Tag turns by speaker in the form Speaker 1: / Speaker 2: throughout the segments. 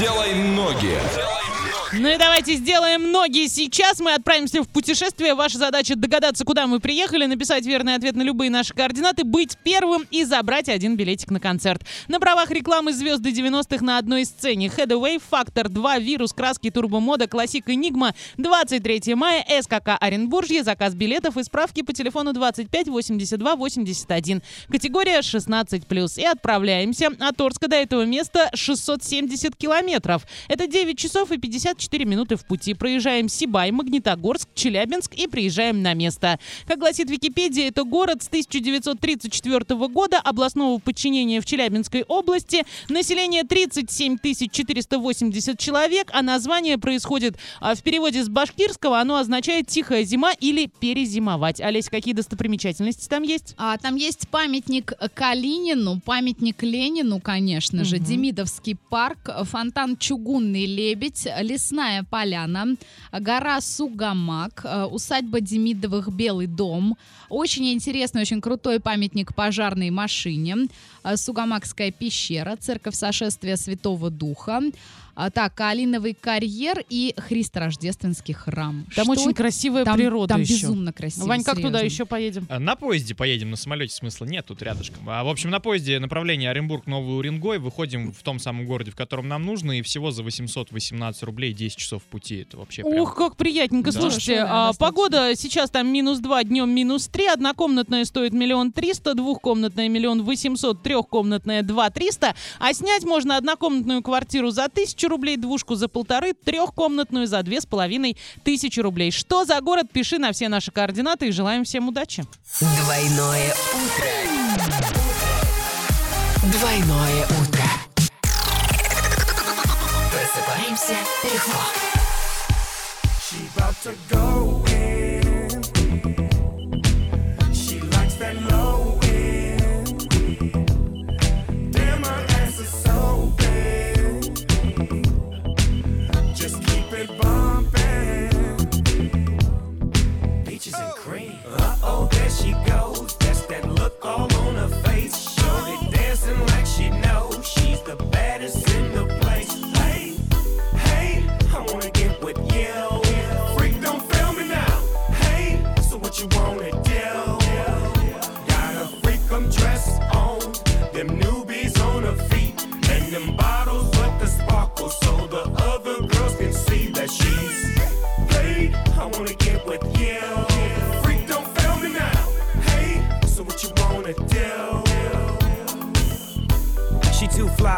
Speaker 1: Делай ноги.
Speaker 2: Ну и давайте сделаем ноги сейчас. Мы отправимся в путешествие. Ваша задача догадаться, куда мы приехали, написать верный ответ на любые наши координаты, быть первым и забрать один билетик на концерт. На правах рекламы звезды 90-х на одной сцене. Headway, Фактор 2, Вирус, Краски, Турбомода, Классик, Энигма. 23 мая, СКК Оренбуржье. Заказ билетов и справки по телефону 25 82 81. Категория 16+. И отправляемся от Орска до этого места 670 километров. Это 9 часов и 50 4 минуты в пути. Проезжаем Сибай, Магнитогорск, Челябинск и приезжаем на место. Как гласит Википедия, это город с 1934 года областного подчинения в Челябинской области. Население 37 480 человек, а название происходит а, в переводе с башкирского. Оно означает «тихая зима» или «перезимовать». Олесь, какие достопримечательности там есть?
Speaker 3: А, там есть памятник Калинину, памятник Ленину, конечно же, Демидовский парк, фонтан Чугунный лебедь, Лесная поляна, гора Сугамак, э, усадьба Демидовых Белый дом, очень интересный, очень крутой памятник пожарной машине, э, Сугамакская пещера, церковь сошествия Святого Духа, а, так, Калиновый карьер и Христорождественский храм.
Speaker 2: Там
Speaker 3: Что?
Speaker 2: очень красивая
Speaker 3: там,
Speaker 2: природа
Speaker 3: Там
Speaker 2: еще.
Speaker 3: безумно красиво.
Speaker 2: Вань, как
Speaker 3: серьезно.
Speaker 2: туда еще поедем?
Speaker 4: А, На поезде поедем, на самолете смысла нет, тут рядышком. А, в общем, на поезде направление Оренбург-Новый Уренгой. Выходим в том самом городе, в котором нам нужно, и всего за 818 рублей 10 часов пути. Это вообще прям...
Speaker 2: Ух, как приятненько.
Speaker 4: Да.
Speaker 2: Слушайте,
Speaker 3: Хорошо, да,
Speaker 2: а, погода сейчас там минус 2, днем минус 3, однокомнатная стоит миллион триста, двухкомнатная миллион восемьсот, трехкомнатная два триста, а снять можно однокомнатную квартиру за тысячу рублей, двушку за полторы, трехкомнатную за две с половиной тысячи рублей. Что за город? Пиши на все наши координаты и желаем всем удачи.
Speaker 5: Двойное утро. Двойное утро. Просыпаемся легко.
Speaker 6: She about to go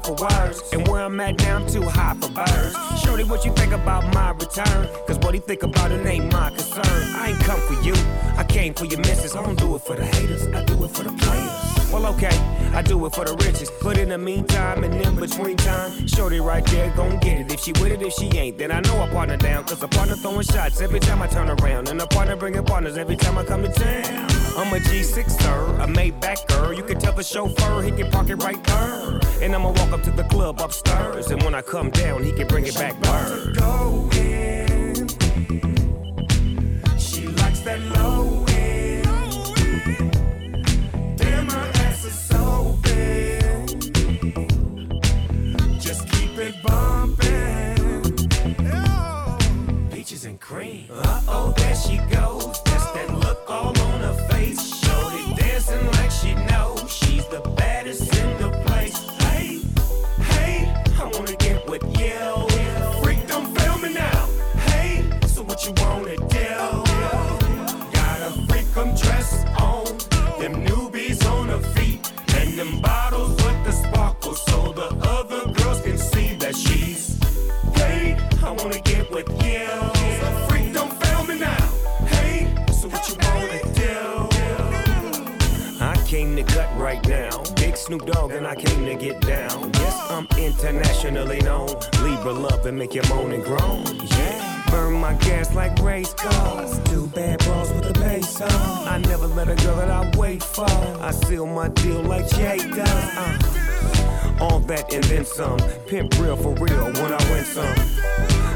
Speaker 6: fly for words, and where I'm at now, I'm too high for birds. Shorty, what you think about my return? Cause what he think about it ain't my concern. I ain't come for you, I came for your missus. I don't do it for the haters, I do it for the players. Well, okay, I do it for the riches. But in the meantime, and in between time, Shorty right there gon' get it. If she with it, if she ain't, then I know I partner down. Cause a partner throwing shots every time I turn around. And a partner bringing partners every time I come to town. I'm a G6er, a Maybach You can tell the chauffeur he can park it right there. And I'ma walk up to the club upstairs. And when I come down, he can bring it back word. Go in. She likes that low end. Damn, ass is. Just keep it bumping. Peaches and cream. Uh oh, Snoop Dogg and I came to get down. Yes, I'm internationally known. Libra love and make you moan and groan. Yeah. Burn my gas like race cars. Do bad bras with a bass on. I never let a girl that I wait for. I seal my deal like Jay does. Uh. All that and then some. Pimp real for real when I win some.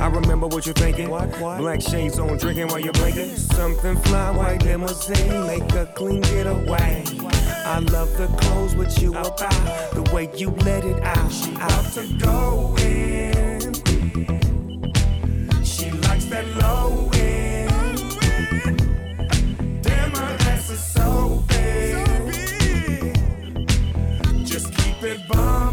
Speaker 6: I remember what you're thinking. What, what? Black shades on, drinking while you're blinking. Something fly, white limousine, make a clean getaway. I love the clothes what you about, the way you let it out. She out to go in.
Speaker 1: She likes that low end. Damn, ass is so big. Just keep it bomb.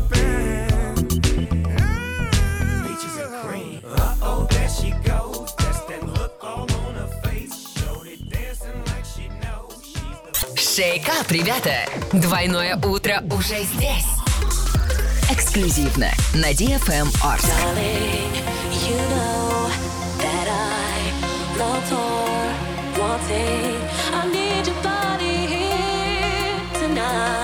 Speaker 1: Шейкап, ребята! Двойное утро уже здесь. Эксклюзивно на DFM for one thing. I need your body here tonight,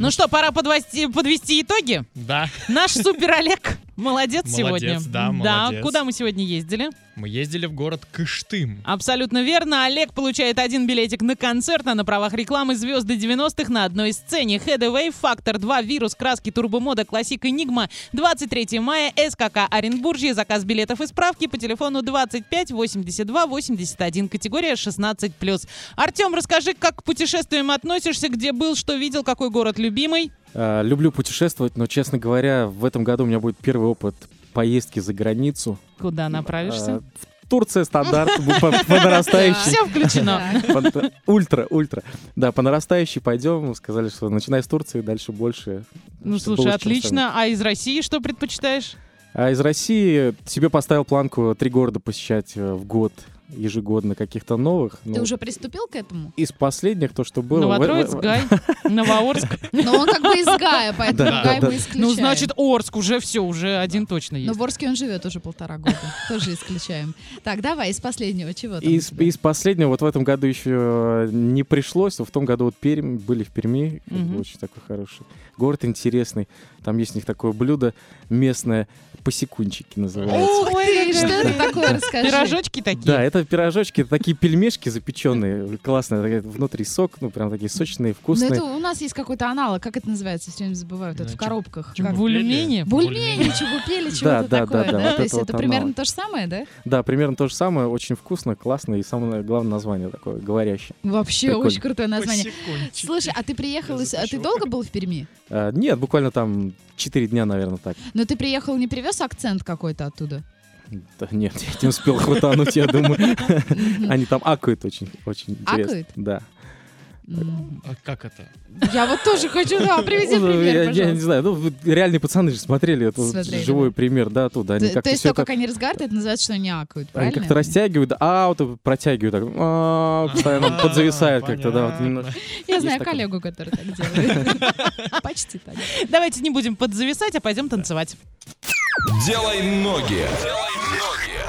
Speaker 2: Ну что, пора подвести, подвести итоги?
Speaker 4: Да,
Speaker 2: Наш супер Олег молодец,
Speaker 4: Молодец,
Speaker 2: сегодня.
Speaker 4: да, молодец.
Speaker 2: куда мы сегодня ездили?
Speaker 4: мы ездили в город Кыштым.
Speaker 2: Абсолютно верно. Олег получает один билетик на концерт, а на правах рекламы звезды 90-х на одной сцене. Headway, Фактор 2, Вирус, Краски, Турбомода, Классик, Энигма. 23 мая, СКК Оренбуржье. Заказ билетов и справки по телефону 25 82 81. Категория 16+. Артем, расскажи, как к путешествиям относишься, где был, что видел, какой город любимый?
Speaker 7: А, Люблю путешествовать, но, честно говоря, в этом году у меня будет первый опыт поездки за границу.
Speaker 2: Куда направишься?
Speaker 7: А, в Турция стандарт, по по нарастающей.
Speaker 2: Все включено.
Speaker 7: Ультра, ультра. Да, по нарастающей пойдем. Сказали, что начиная с Турции, дальше больше.
Speaker 2: Ну, слушай, отлично. А из России что предпочитаешь?
Speaker 7: А из России себе поставил планку три города посещать э, в год ежегодно каких-то новых.
Speaker 3: Ты
Speaker 7: Ну,
Speaker 3: уже приступил к этому?
Speaker 7: Из последних то, что было.
Speaker 2: Новотроиц,
Speaker 7: в-
Speaker 2: Гай, Новоорск.
Speaker 3: Но он как бы из Гая, поэтому Гай мы исключаем.
Speaker 2: Ну, значит, Орск уже все, уже один точно
Speaker 3: Но
Speaker 2: есть.
Speaker 3: в Орске он живет уже полтора года. Тоже исключаем. Так, давай, из последнего чего
Speaker 7: Из, из последнего, вот в этом году еще не пришлось, но в том году вот Пермь, были в Перми, очень такой хороший. Город интересный, там есть у них такое блюдо местное, посекунчики называется.
Speaker 3: Ух ты, что это такое, расскажи.
Speaker 2: Пирожочки такие.
Speaker 7: Да, это пирожочки, это такие пельмешки запеченные, классные, внутри сок, ну прям такие сочные,
Speaker 3: Ну,
Speaker 7: вкусные.
Speaker 3: это у нас есть какой-то аналог, как это называется, все время забываю, вот это
Speaker 4: Ну,
Speaker 3: в
Speaker 4: чеб-
Speaker 3: коробках.
Speaker 2: Бульмени?
Speaker 3: Бульмени, чебупели, чего-то такое,
Speaker 7: да,
Speaker 3: да?
Speaker 7: да,
Speaker 3: То есть
Speaker 7: это
Speaker 3: примерно то же самое, да?
Speaker 7: Да, примерно то же самое, очень вкусно, классно и самое главное название такое, говорящее.
Speaker 3: Вообще очень крутое название. Слушай, а ты приехал, а ты долго был в Перми?
Speaker 7: А, нет, буквально там 4 дня, наверное, так.
Speaker 3: Но ты приехал, не привез акцент какой-то оттуда?
Speaker 7: Да, нет, я не успел хватануть, я думаю. Они там акают очень, очень интересно.
Speaker 3: Акают?
Speaker 7: Да.
Speaker 4: А как это?
Speaker 3: Я вот тоже хочу, да, привези
Speaker 7: Ну,
Speaker 3: пример,
Speaker 7: я, я не
Speaker 3: пожалуйста.
Speaker 7: знаю, ну, реальные пацаны же смотрели, это
Speaker 3: Смотрели,
Speaker 7: живой пример, да, оттуда. Они
Speaker 3: То
Speaker 7: как-то
Speaker 3: то есть то,
Speaker 7: это-
Speaker 3: как они разговаривают, это называется, что они акают,
Speaker 7: Они
Speaker 3: правильно?
Speaker 7: как-то растягивают, а вот протягивают, так, а, постоянно
Speaker 4: А,
Speaker 7: подзависают как-то, да, вот
Speaker 4: понятно.
Speaker 7: немножко.
Speaker 3: Я знаю коллегу, который так делает. Почти так.
Speaker 2: Давайте не будем подзависать, а пойдем танцевать.
Speaker 8: Делай ноги. Делай ноги.